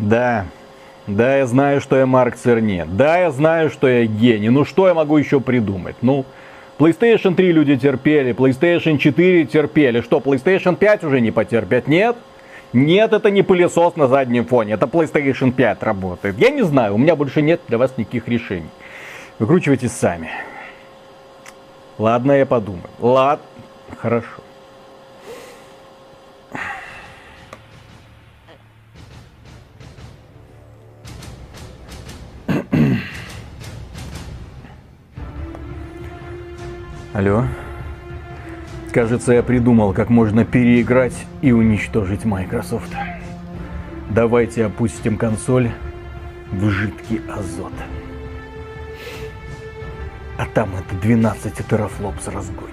Да, да, я знаю, что я Марк Церни. Да, я знаю, что я гений. Ну что я могу еще придумать? Ну, PlayStation 3 люди терпели, PlayStation 4 терпели. Что, PlayStation 5 уже не потерпят? Нет? Нет, это не пылесос на заднем фоне, это PlayStation 5 работает. Я не знаю, у меня больше нет для вас никаких решений. Выкручивайтесь сами. Ладно, я подумаю. Ладно, хорошо. Алло. Кажется, я придумал, как можно переиграть и уничтожить Microsoft. Давайте опустим консоль в жидкий азот. А там это 12 терафлопс разгоним.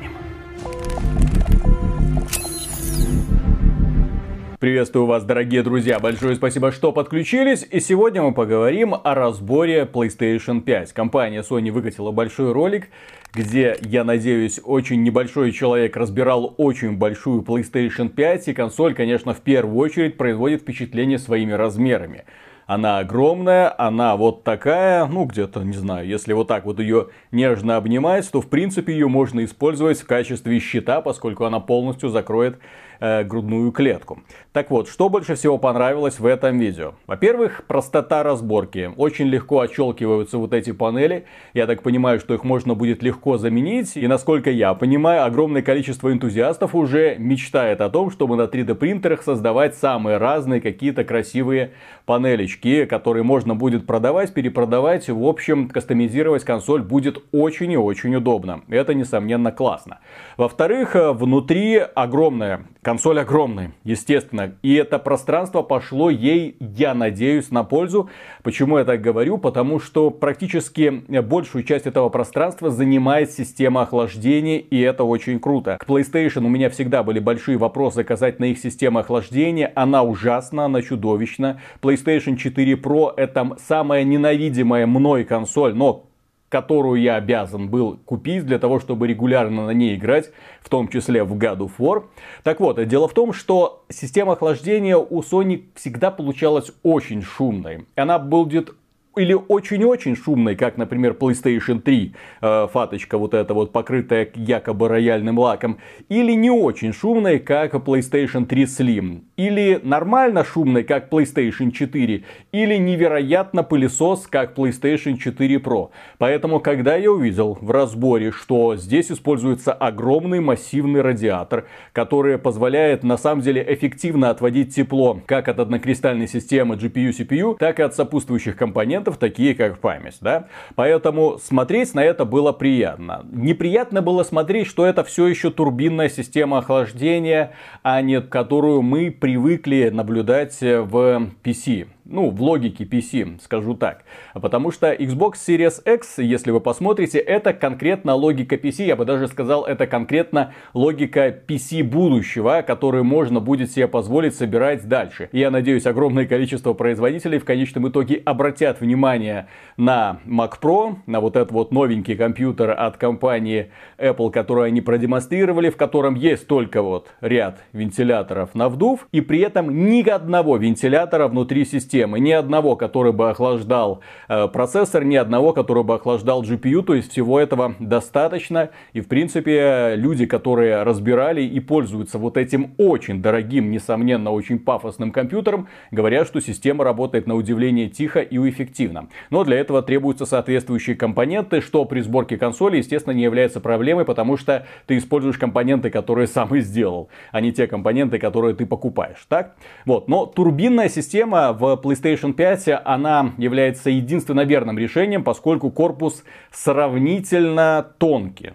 Приветствую вас, дорогие друзья. Большое спасибо, что подключились. И сегодня мы поговорим о разборе PlayStation 5. Компания Sony выкатила большой ролик, где, я надеюсь, очень небольшой человек разбирал очень большую PlayStation 5. И консоль, конечно, в первую очередь производит впечатление своими размерами. Она огромная, она вот такая, ну где-то, не знаю, если вот так вот ее нежно обнимать, то в принципе ее можно использовать в качестве щита, поскольку она полностью закроет э, грудную клетку. Так вот, что больше всего понравилось в этом видео? Во-первых, простота разборки. Очень легко отщелкиваются вот эти панели. Я так понимаю, что их можно будет легко заменить. И насколько я понимаю, огромное количество энтузиастов уже мечтает о том, чтобы на 3D принтерах создавать самые разные какие-то красивые панелечки, которые можно будет продавать, перепродавать. В общем, кастомизировать консоль будет очень и очень удобно. Это, несомненно, классно. Во-вторых, внутри огромная Консоль огромная, естественно. И это пространство пошло ей, я надеюсь, на пользу. Почему я так говорю? Потому что практически большую часть этого пространства занимает система охлаждения, и это очень круто. К PlayStation у меня всегда были большие вопросы касательно их системы охлаждения. Она ужасна, она чудовищна. PlayStation 4 Pro это самая ненавидимая мной консоль, но которую я обязан был купить для того, чтобы регулярно на ней играть, в том числе в God of War. Так вот, дело в том, что система охлаждения у Sony всегда получалась очень шумной. Она будет или очень-очень шумной, как, например, PlayStation 3, э, фаточка вот эта вот покрытая якобы рояльным лаком, или не очень шумной, как PlayStation 3 Slim, или нормально шумной, как PlayStation 4, или невероятно пылесос, как PlayStation 4 Pro. Поэтому, когда я увидел в разборе, что здесь используется огромный массивный радиатор, который позволяет на самом деле эффективно отводить тепло как от однокристальной системы GPU-CPU, так и от сопутствующих компонентов, компонентов, такие как память, да. Поэтому смотреть на это было приятно. Неприятно было смотреть, что это все еще турбинная система охлаждения, а не которую мы привыкли наблюдать в PC ну, в логике PC, скажу так. Потому что Xbox Series X, если вы посмотрите, это конкретно логика PC, я бы даже сказал, это конкретно логика PC будущего, которую можно будет себе позволить собирать дальше. Я надеюсь, огромное количество производителей в конечном итоге обратят внимание на Mac Pro, на вот этот вот новенький компьютер от компании Apple, который они продемонстрировали, в котором есть только вот ряд вентиляторов на вдув, и при этом ни одного вентилятора внутри системы системы. Ни одного, который бы охлаждал э, процессор, ни одного, который бы охлаждал GPU. То есть всего этого достаточно. И в принципе люди, которые разбирали и пользуются вот этим очень дорогим, несомненно, очень пафосным компьютером, говорят, что система работает на удивление тихо и эффективно. Но для этого требуются соответствующие компоненты, что при сборке консоли, естественно, не является проблемой, потому что ты используешь компоненты, которые сам и сделал, а не те компоненты, которые ты покупаешь. Так? Вот. Но турбинная система в PlayStation 5 она является единственно верным решением, поскольку корпус сравнительно тонкий.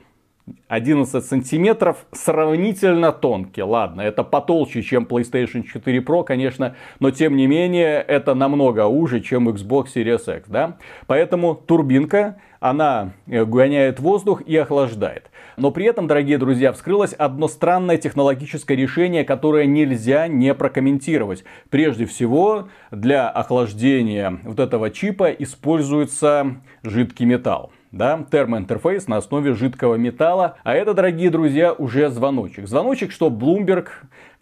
11 сантиметров сравнительно тонкий. Ладно, это потолще, чем PlayStation 4 Pro, конечно, но тем не менее это намного уже, чем Xbox Series X, да? Поэтому турбинка, она э, гоняет воздух и охлаждает. Но при этом, дорогие друзья, вскрылось одно странное технологическое решение, которое нельзя не прокомментировать. Прежде всего, для охлаждения вот этого чипа используется жидкий металл да, термоинтерфейс на основе жидкого металла. А это, дорогие друзья, уже звоночек. Звоночек, что Bloomberg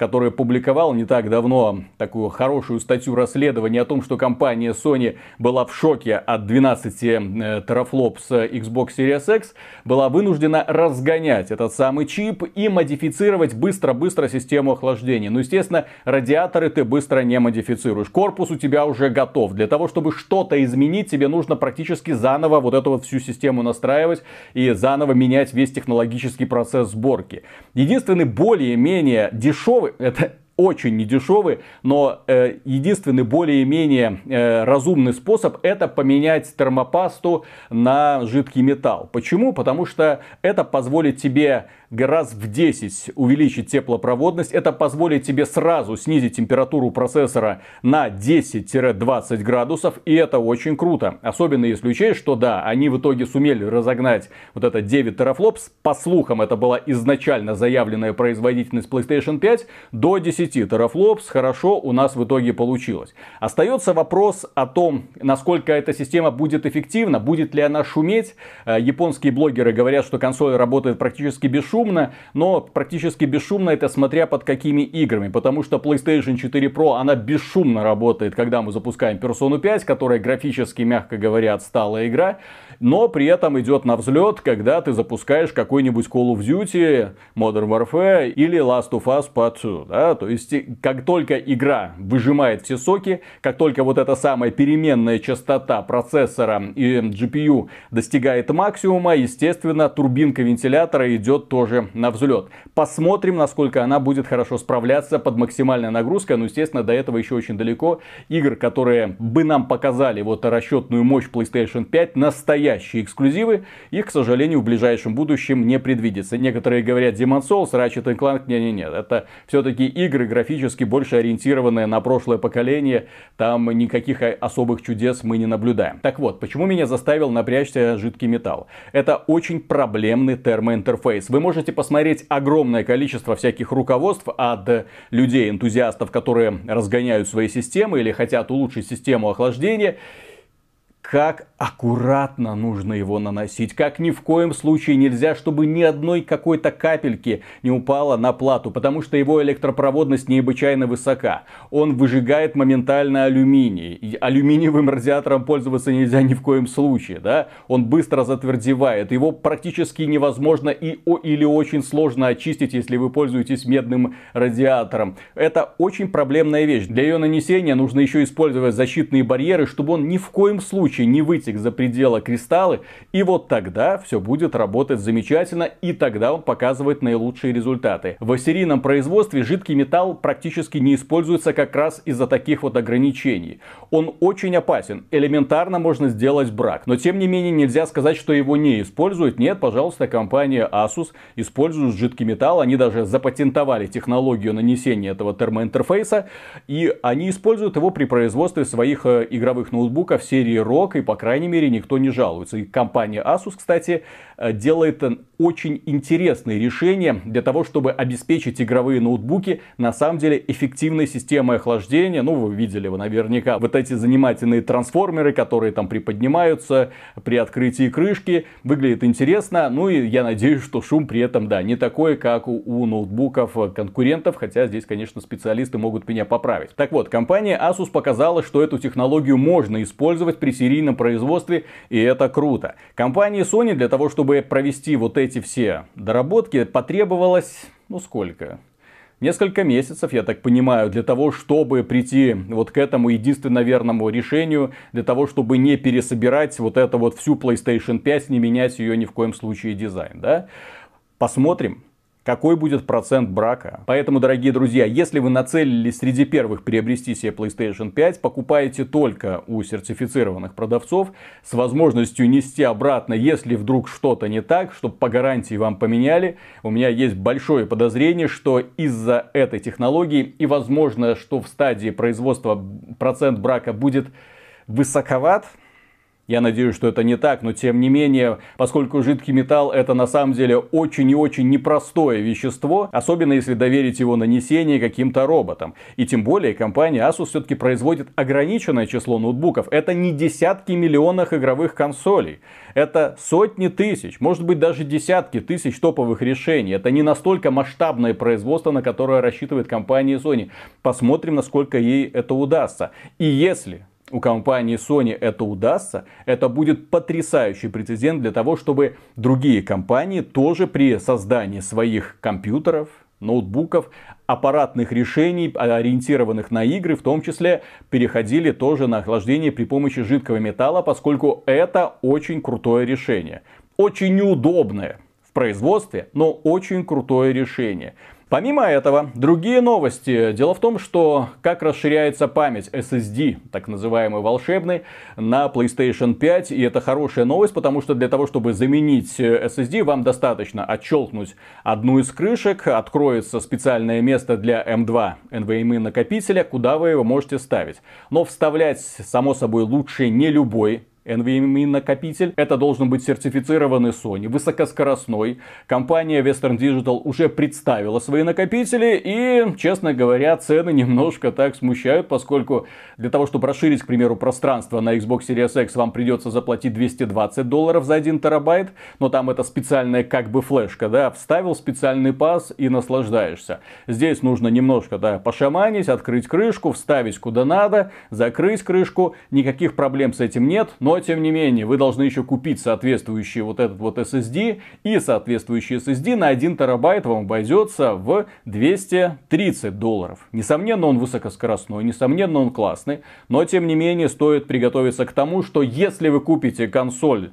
который публиковал не так давно такую хорошую статью расследования о том, что компания Sony была в шоке от 12 э, терафлоп с Xbox Series X, была вынуждена разгонять этот самый чип и модифицировать быстро-быстро систему охлаждения. Ну, естественно, радиаторы ты быстро не модифицируешь. Корпус у тебя уже готов. Для того, чтобы что-то изменить, тебе нужно практически заново вот эту вот всю систему настраивать и заново менять весь технологический процесс сборки. Единственный более-менее дешевый, это очень недешевый, но э, единственный более-менее э, разумный способ это поменять термопасту на жидкий металл. Почему? Потому что это позволит тебе раз в 10 увеличить теплопроводность. Это позволит тебе сразу снизить температуру процессора на 10-20 градусов. И это очень круто. Особенно если учесть, что да, они в итоге сумели разогнать вот это 9 терафлопс. По слухам, это была изначально заявленная производительность PlayStation 5 до 10 терафлопс. Хорошо у нас в итоге получилось. Остается вопрос о том, насколько эта система будет эффективна, будет ли она шуметь. Э, японские блогеры говорят, что консоль работает практически бесшумно, но практически бесшумно это смотря под какими играми, потому что PlayStation 4 Pro, она бесшумно работает, когда мы запускаем Persona 5, которая графически, мягко говоря, отсталая игра, но при этом идет на взлет, когда ты запускаешь какой-нибудь Call of Duty, Modern Warfare или Last of Us Part 2, да, то есть как только игра выжимает все соки, как только вот эта самая переменная частота процессора и GPU достигает максимума, естественно, турбинка вентилятора идет тоже на взлет. Посмотрим, насколько она будет хорошо справляться под максимальной нагрузкой. Но, естественно, до этого еще очень далеко. Игр, которые бы нам показали вот расчетную мощь PlayStation 5, настоящие эксклюзивы, их, к сожалению, в ближайшем будущем не предвидится. Некоторые говорят Demon's Souls, Ratchet Clank, не-не-не. Это все-таки игры графически больше ориентированные на прошлое поколение. Там никаких особых чудес мы не наблюдаем. Так вот, почему меня заставил напрячься жидкий металл? Это очень проблемный термоинтерфейс. Вы можете посмотреть огромное количество всяких руководств от людей, энтузиастов, которые разгоняют свои системы или хотят улучшить систему охлаждения как аккуратно нужно его наносить, как ни в коем случае нельзя, чтобы ни одной какой-то капельки не упала на плату, потому что его электропроводность необычайно высока. Он выжигает моментально алюминий. И алюминиевым радиатором пользоваться нельзя ни в коем случае, да? Он быстро затвердевает. Его практически невозможно и, о, или очень сложно очистить, если вы пользуетесь медным радиатором. Это очень проблемная вещь. Для ее нанесения нужно еще использовать защитные барьеры, чтобы он ни в коем случае не вытек за пределы кристаллы, и вот тогда все будет работать замечательно, и тогда он показывает наилучшие результаты. В серийном производстве жидкий металл практически не используется как раз из-за таких вот ограничений. Он очень опасен, элементарно можно сделать брак, но тем не менее нельзя сказать, что его не используют. Нет, пожалуйста, компания Asus использует жидкий металл, они даже запатентовали технологию нанесения этого термоинтерфейса, и они используют его при производстве своих э, игровых ноутбуков серии ROG, и, по крайней мере, никто не жалуется. И компания Asus, кстати, э, делает э, очень интересные решения для того, чтобы обеспечить игровые ноутбуки на самом деле эффективной системой охлаждения. Ну, вы видели вы наверняка вот эти занимательные трансформеры, которые там приподнимаются при открытии крышки. Выглядит интересно. Ну и я надеюсь, что шум при этом, да, не такой, как у, у ноутбуков конкурентов. Хотя здесь, конечно, специалисты могут меня поправить. Так вот, компания Asus показала, что эту технологию можно использовать при серийном серийном производстве, и это круто. Компании Sony для того, чтобы провести вот эти все доработки, потребовалось, ну сколько? Несколько месяцев, я так понимаю, для того, чтобы прийти вот к этому единственно верному решению, для того, чтобы не пересобирать вот это вот всю PlayStation 5, не менять ее ни в коем случае дизайн, да? Посмотрим какой будет процент брака. Поэтому, дорогие друзья, если вы нацелились среди первых приобрести себе PlayStation 5, покупайте только у сертифицированных продавцов с возможностью нести обратно, если вдруг что-то не так, чтобы по гарантии вам поменяли. У меня есть большое подозрение, что из-за этой технологии и возможно, что в стадии производства процент брака будет высоковат, Я надеюсь, что это не так, но тем не менее, поскольку жидкий металл это на самом деле очень и очень непростое вещество, особенно если доверить его нанесение каким-то роботам. И тем более компания Asus все-таки производит ограниченное число ноутбуков. Это не десятки миллионов игровых консолей. Это сотни тысяч, может быть даже десятки тысяч топовых решений. Это не настолько масштабное производство, на которое рассчитывает компания Sony. Посмотрим, насколько ей это удастся. И если у компании Sony это удастся, это будет потрясающий прецедент для того, чтобы другие компании тоже при создании своих компьютеров, ноутбуков, аппаратных решений, ориентированных на игры, в том числе переходили тоже на охлаждение при помощи жидкого металла, поскольку это очень крутое решение. Очень неудобное в производстве, но очень крутое решение. Помимо этого, другие новости. Дело в том, что как расширяется память SSD, так называемый волшебный, на PlayStation 5. И это хорошая новость, потому что для того, чтобы заменить SSD, вам достаточно отщелкнуть одну из крышек, откроется специальное место для M2 NVMe накопителя, куда вы его можете ставить. Но вставлять, само собой, лучше не любой NVMe накопитель. Это должен быть сертифицированный Sony, высокоскоростной. Компания Western Digital уже представила свои накопители и, честно говоря, цены немножко так смущают, поскольку для того, чтобы расширить, к примеру, пространство на Xbox Series X, вам придется заплатить 220 долларов за 1 терабайт, но там это специальная как бы флешка, да, вставил специальный паз и наслаждаешься. Здесь нужно немножко, да, пошаманить, открыть крышку, вставить куда надо, закрыть крышку, никаких проблем с этим нет, но тем не менее, вы должны еще купить соответствующий вот этот вот SSD. И соответствующий SSD на 1 терабайт вам обойдется в 230 долларов. Несомненно, он высокоскоростной, несомненно, он классный. Но, тем не менее, стоит приготовиться к тому, что если вы купите консоль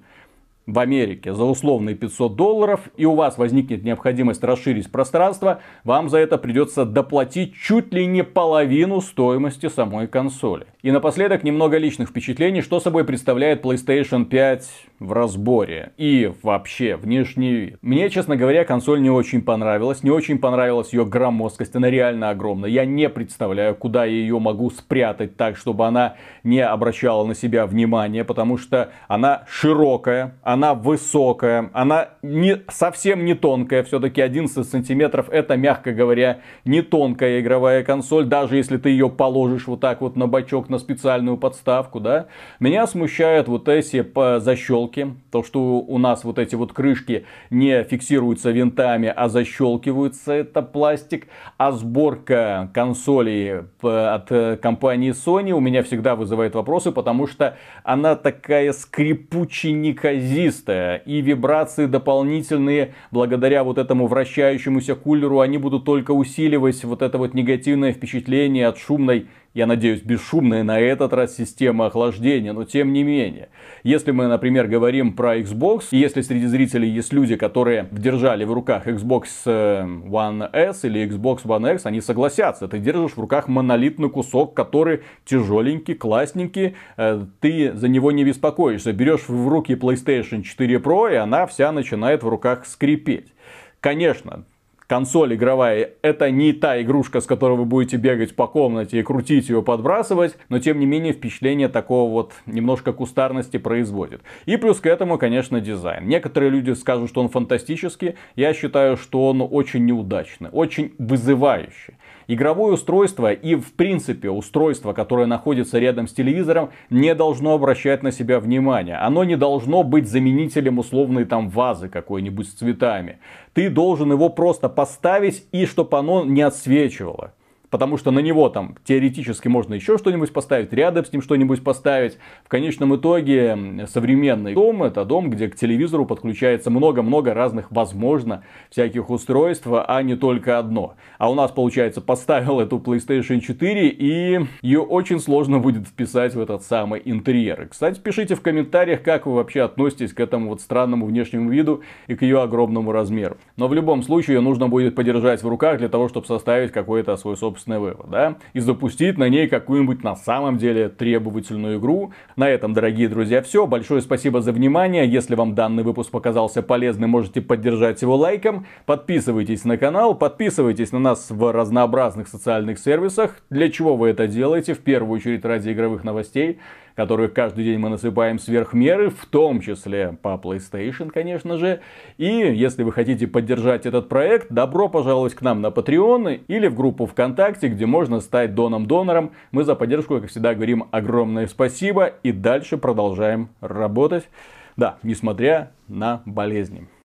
в Америке за условные 500 долларов, и у вас возникнет необходимость расширить пространство, вам за это придется доплатить чуть ли не половину стоимости самой консоли. И напоследок немного личных впечатлений, что собой представляет PlayStation 5 в разборе и вообще внешний вид. Мне, честно говоря, консоль не очень понравилась, не очень понравилась ее громоздкость, она реально огромная. Я не представляю, куда я ее могу спрятать так, чтобы она не обращала на себя внимание, потому что она широкая, она высокая, она не, совсем не тонкая, все-таки 11 сантиметров это, мягко говоря, не тонкая игровая консоль, даже если ты ее положишь вот так вот на бочок, на специальную подставку, да. Меня смущают вот эти защелки, то, что у нас вот эти вот крышки не фиксируются винтами, а защелкиваются, это пластик, а сборка консолей от э, компании Sony у меня всегда вызывает вопросы, потому что она такая скрипучая, неказистая, чистая. И вибрации дополнительные, благодаря вот этому вращающемуся кулеру, они будут только усиливать вот это вот негативное впечатление от шумной я надеюсь, бесшумная на этот раз система охлаждения, но тем не менее. Если мы, например, говорим про Xbox, и если среди зрителей есть люди, которые держали в руках Xbox э, One S или Xbox One X, они согласятся. Ты держишь в руках монолитный кусок, который тяжеленький, классненький, э, ты за него не беспокоишься. Берешь в руки PlayStation 4 Pro, и она вся начинает в руках скрипеть. Конечно, консоль игровая это не та игрушка, с которой вы будете бегать по комнате и крутить ее, подбрасывать, но тем не менее впечатление такого вот немножко кустарности производит. И плюс к этому, конечно, дизайн. Некоторые люди скажут, что он фантастический, я считаю, что он очень неудачный, очень вызывающий. Игровое устройство и в принципе устройство, которое находится рядом с телевизором, не должно обращать на себя внимание. Оно не должно быть заменителем условной там вазы какой-нибудь с цветами. Ты должен его просто поставить и чтобы оно не отсвечивало. Потому что на него там теоретически можно еще что-нибудь поставить, рядом с ним что-нибудь поставить. В конечном итоге современный дом это дом, где к телевизору подключается много-много разных, возможно, всяких устройств, а не только одно. А у нас, получается, поставил эту PlayStation 4 и ее очень сложно будет вписать в этот самый интерьер. Кстати, пишите в комментариях, как вы вообще относитесь к этому вот странному внешнему виду и к ее огромному размеру. Но в любом случае ее нужно будет подержать в руках для того, чтобы составить какой-то свой собственный собственный вывод, да, и запустить на ней какую-нибудь на самом деле требовательную игру. На этом, дорогие друзья, все. Большое спасибо за внимание. Если вам данный выпуск показался полезным, можете поддержать его лайком. Подписывайтесь на канал, подписывайтесь на нас в разнообразных социальных сервисах. Для чего вы это делаете? В первую очередь ради игровых новостей. Которых каждый день мы насыпаем сверх меры, в том числе по PlayStation, конечно же. И если вы хотите поддержать этот проект, добро пожаловать к нам на Patreon или в группу ВКонтакте, где можно стать доном-донором. Мы за поддержку, как всегда, говорим огромное спасибо и дальше продолжаем работать. Да, несмотря на болезни.